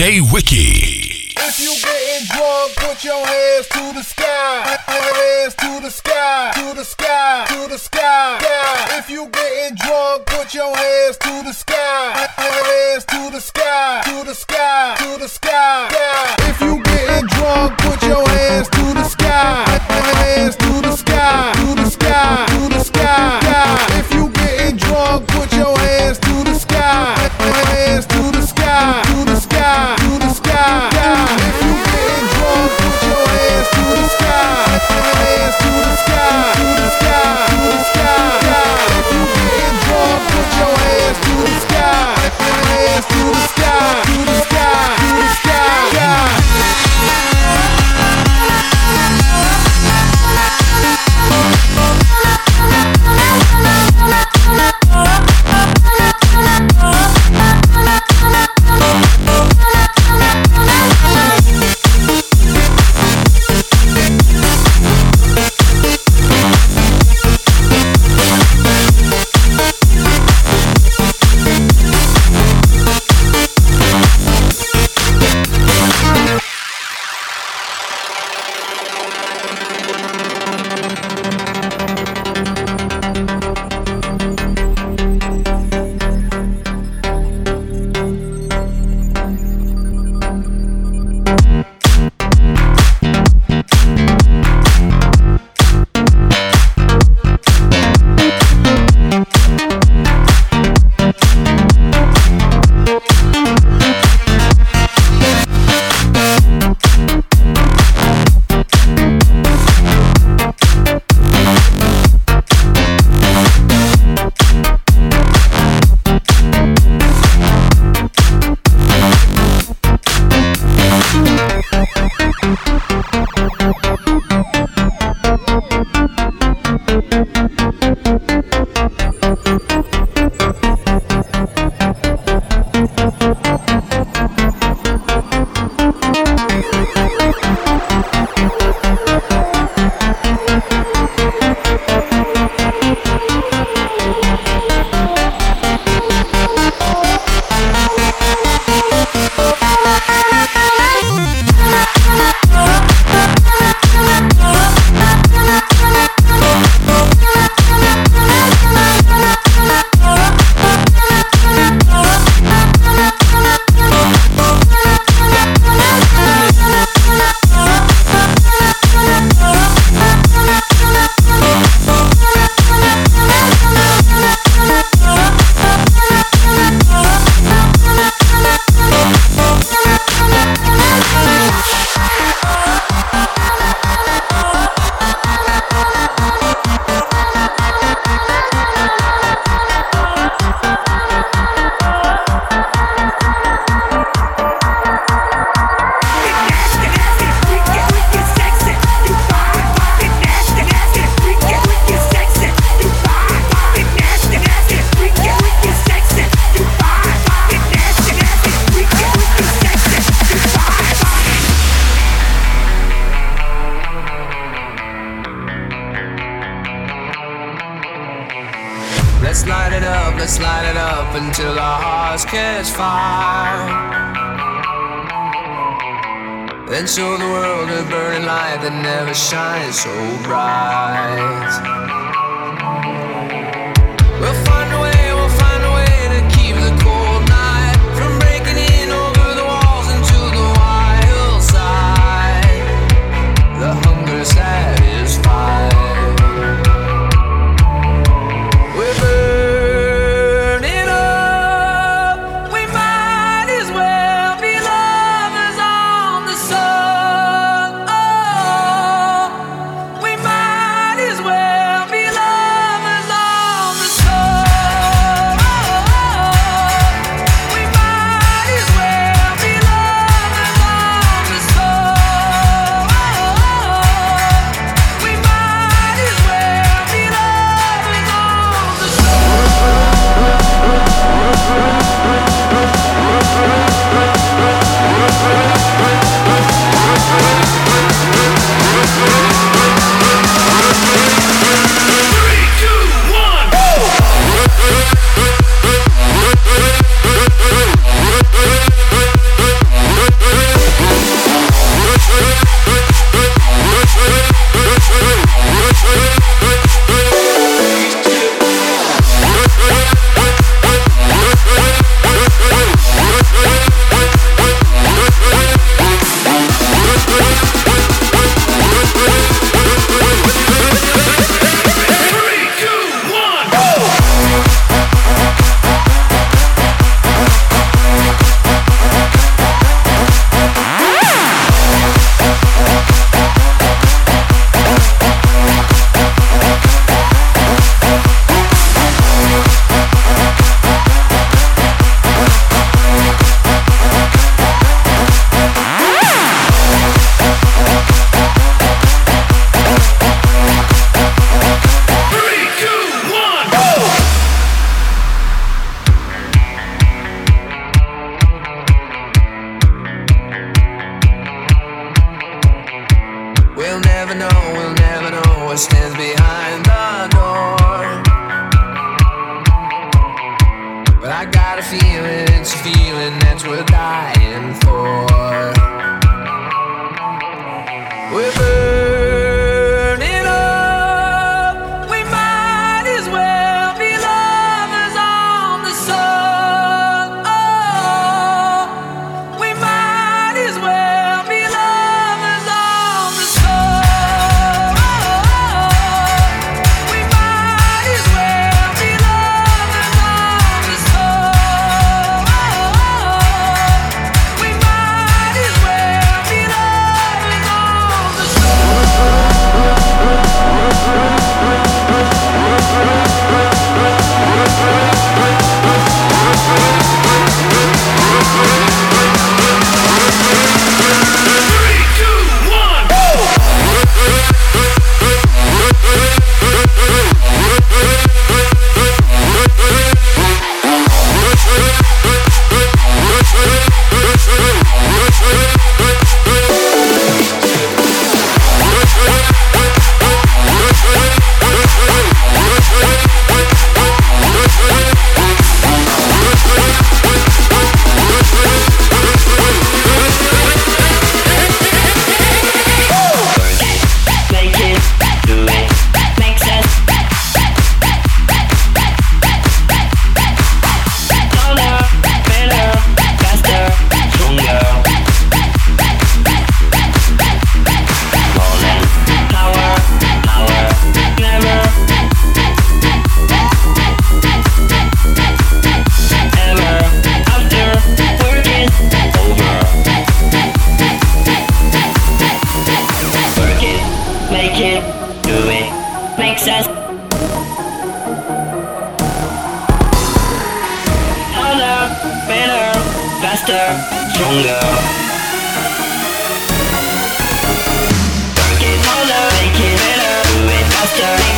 DJ Wiki. If you getting drunk, put your hands to the sky. Hands to the sky, to the sky, to the sky. If you getting drunk, put your hands to the sky. Hands to the sky, to the sky, to the sky. If you getting drunk, put your hands to the sky. Hands to the sky, to the sky, to the sky. If you getting drunk, put your hands to the sky. Hands to the sky, to the sky, to the sky. If you drunk, put your hands to the sky. Hands to the sky, the sky, the sky. If you drunk, put your hands to the sky. Hands to the sky, to the sky,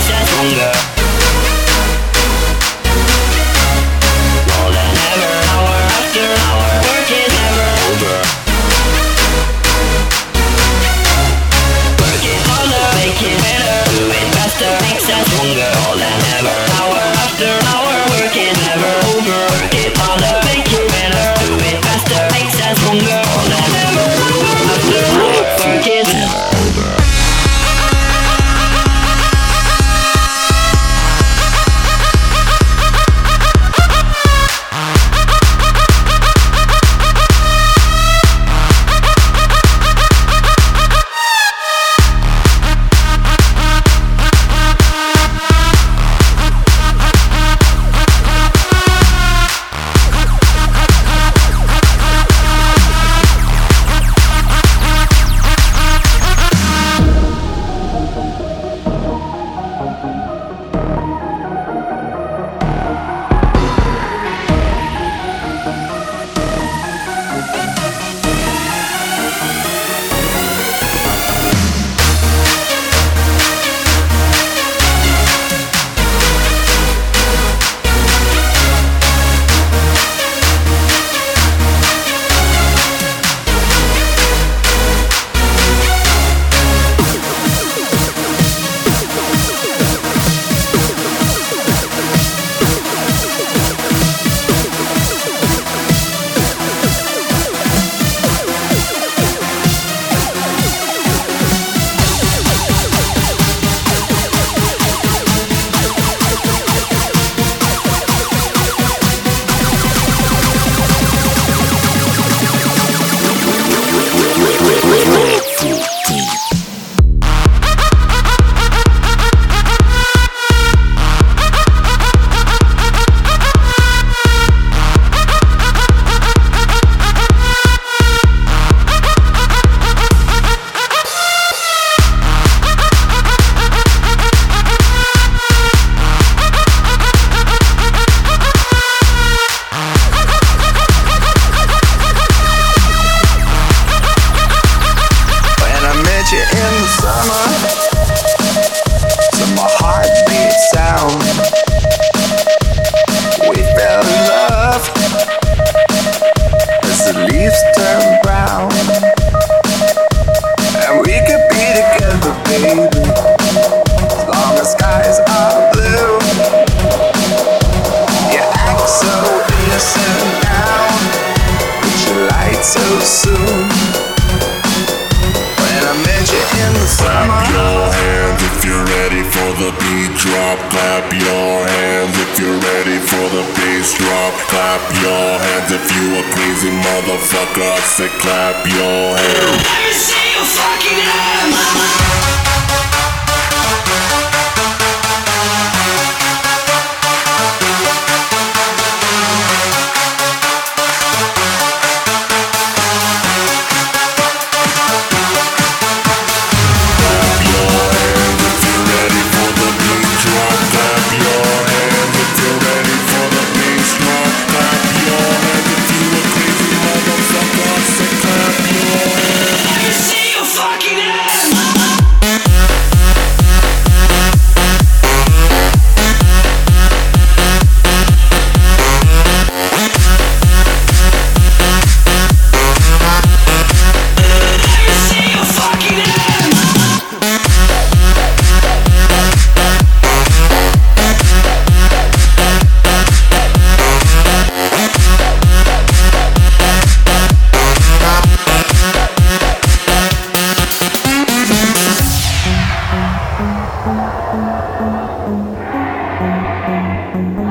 just so soon. When I met you in the summer. Clap your hands if you're ready for the beat drop. Clap your hands if you're ready for the bass drop. Clap your hands if you a crazy motherfucker. Say clap your hands. Let me see your fucking hands. Thank you.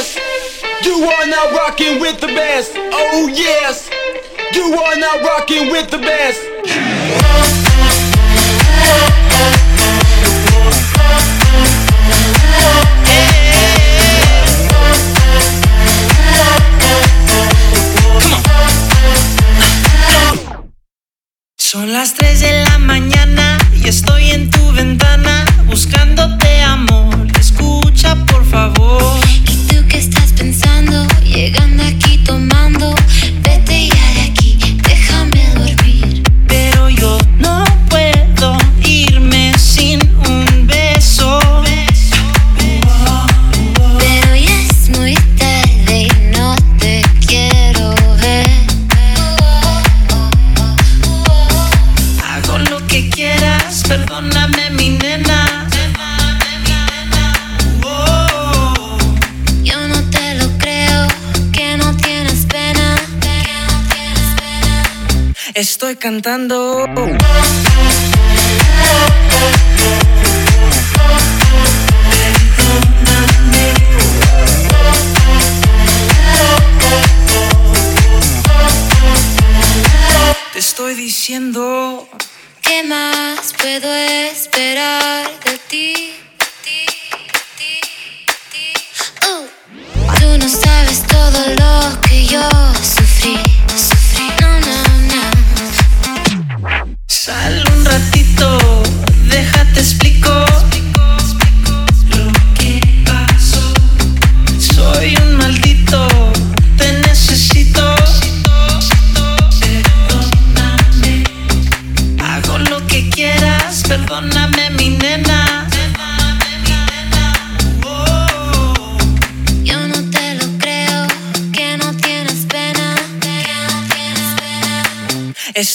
yes. You are now rocking with the best. Oh yes. You are now rocking with the best. Son las 3 de la mañana y estoy en tu ventana buscándote amor. Escucha por favor tú que estás pensando, llegando aquí tomando, vete ya de aquí. estoy cantando. Te estoy diciendo. ¿Qué más puedo esperar de ti? Oh. Tú no sabes todo lo que yo sufrí. sal.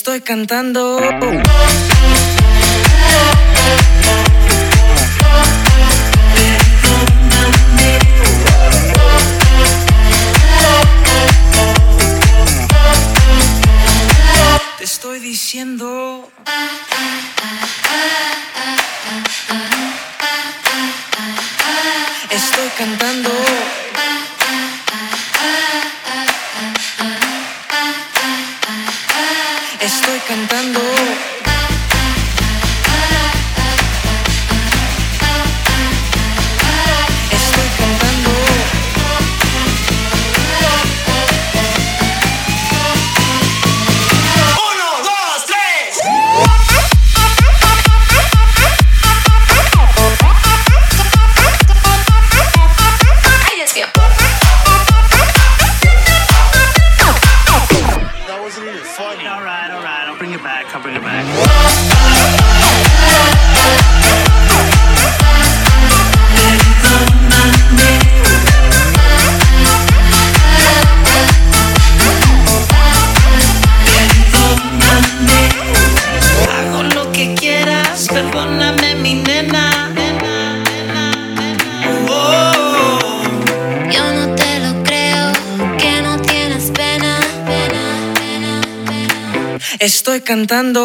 estoy cantando. Te estoy diciendo. Estoy cantando. cantando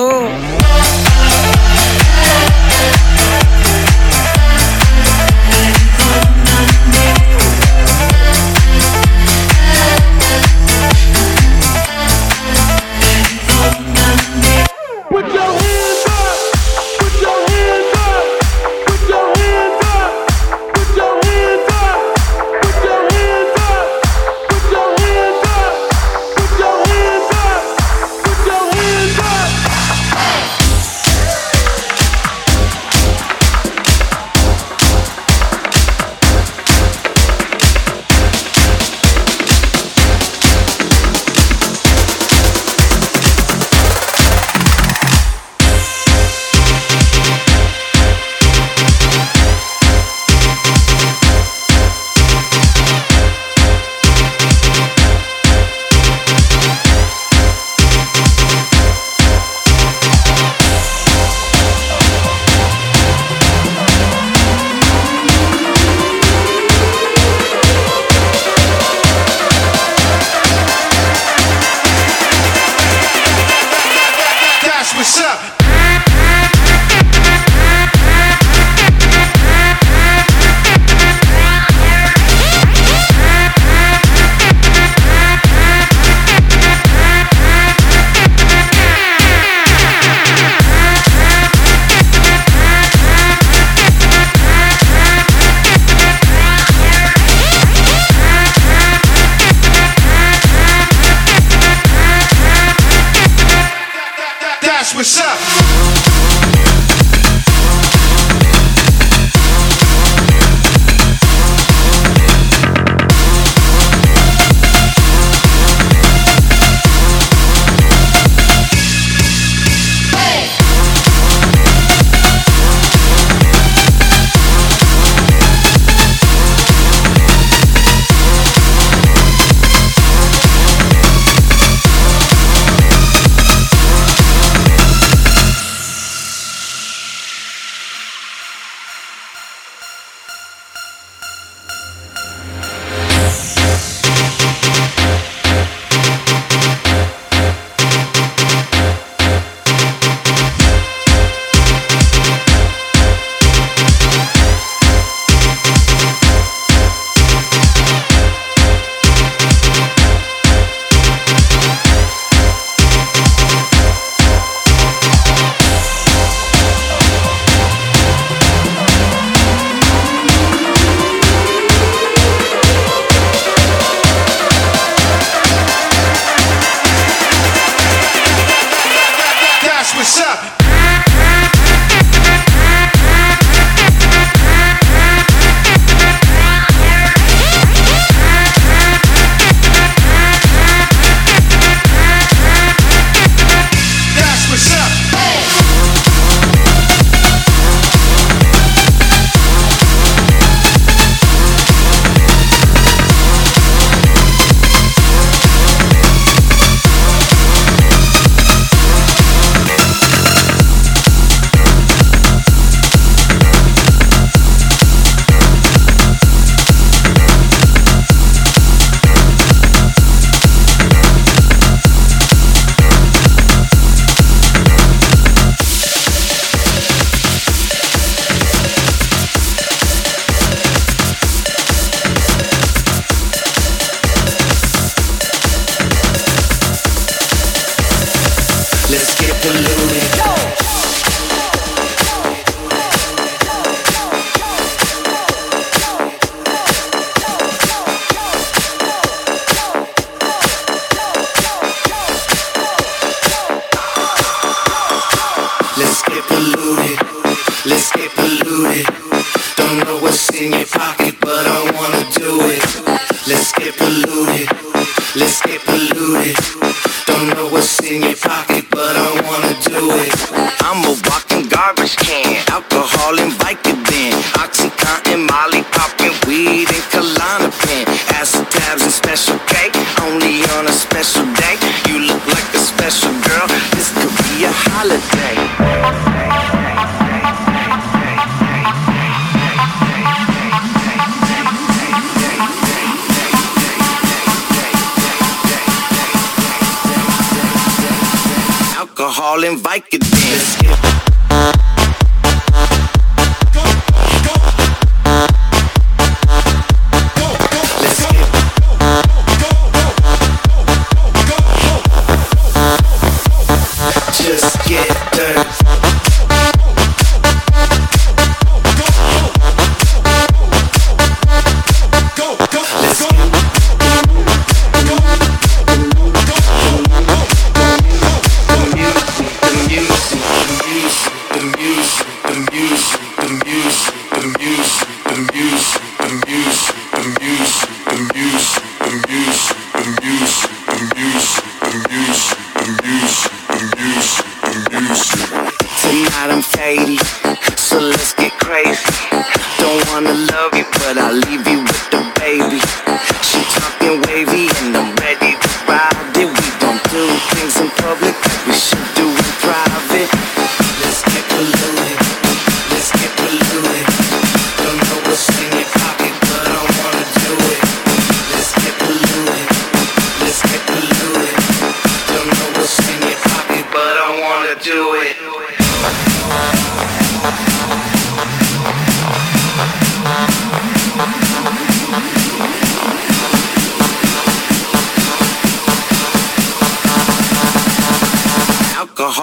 all in Vicodin.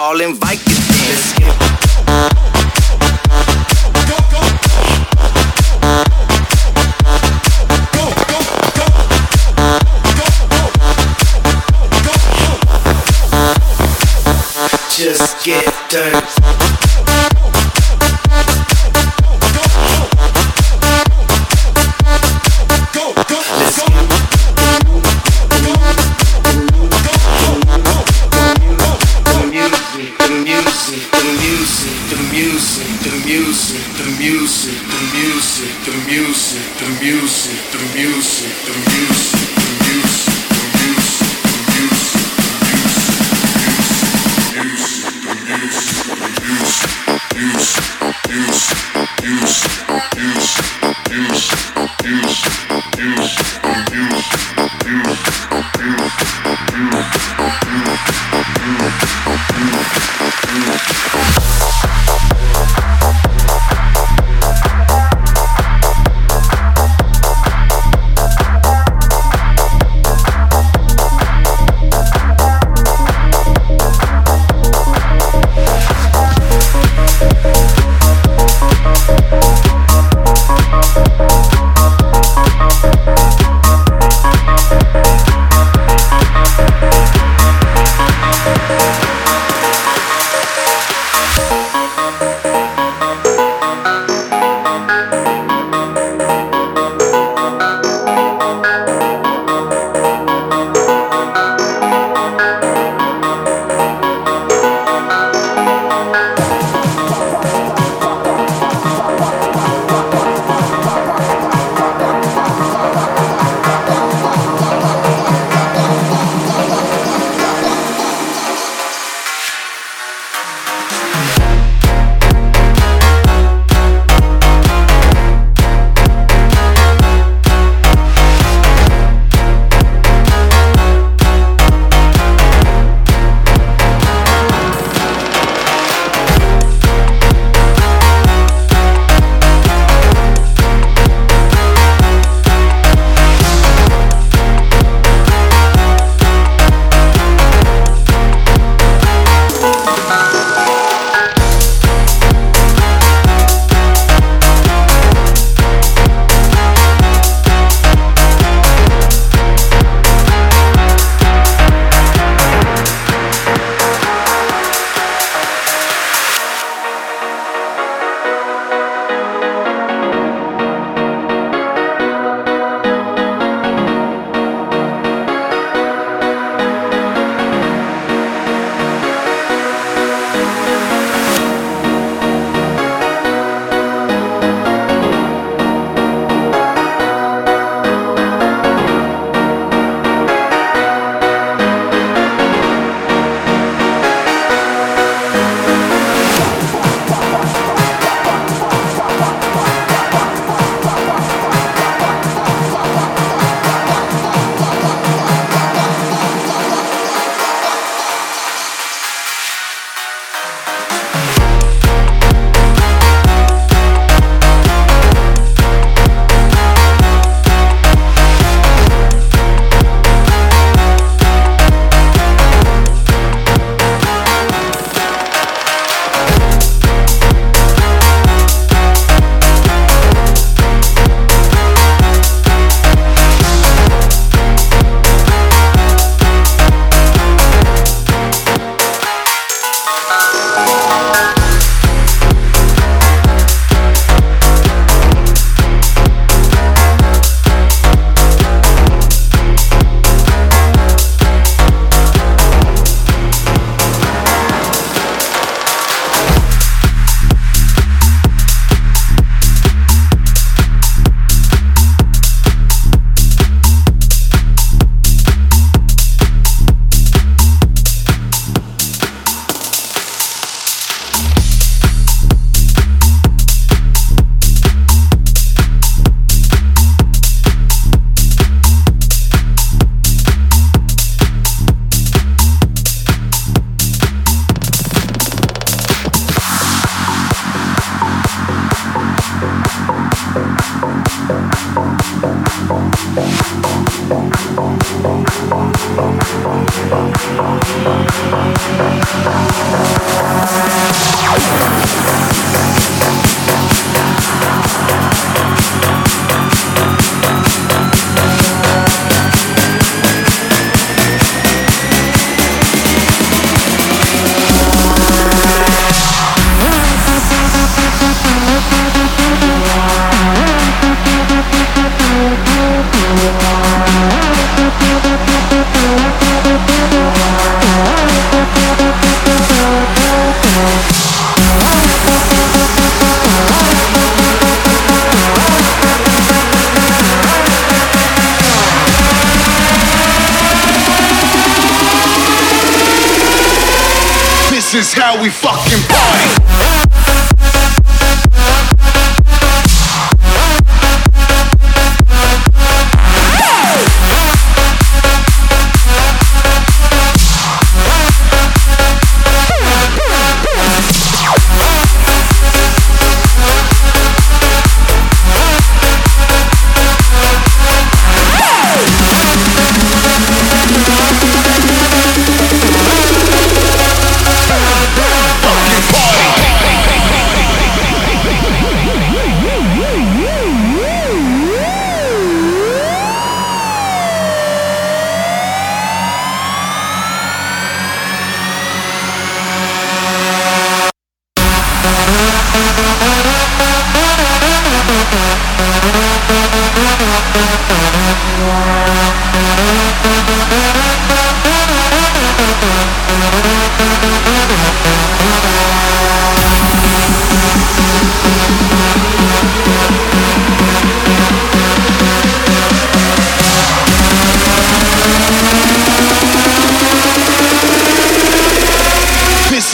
all invite.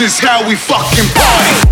Is how we fucking party.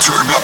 Turn my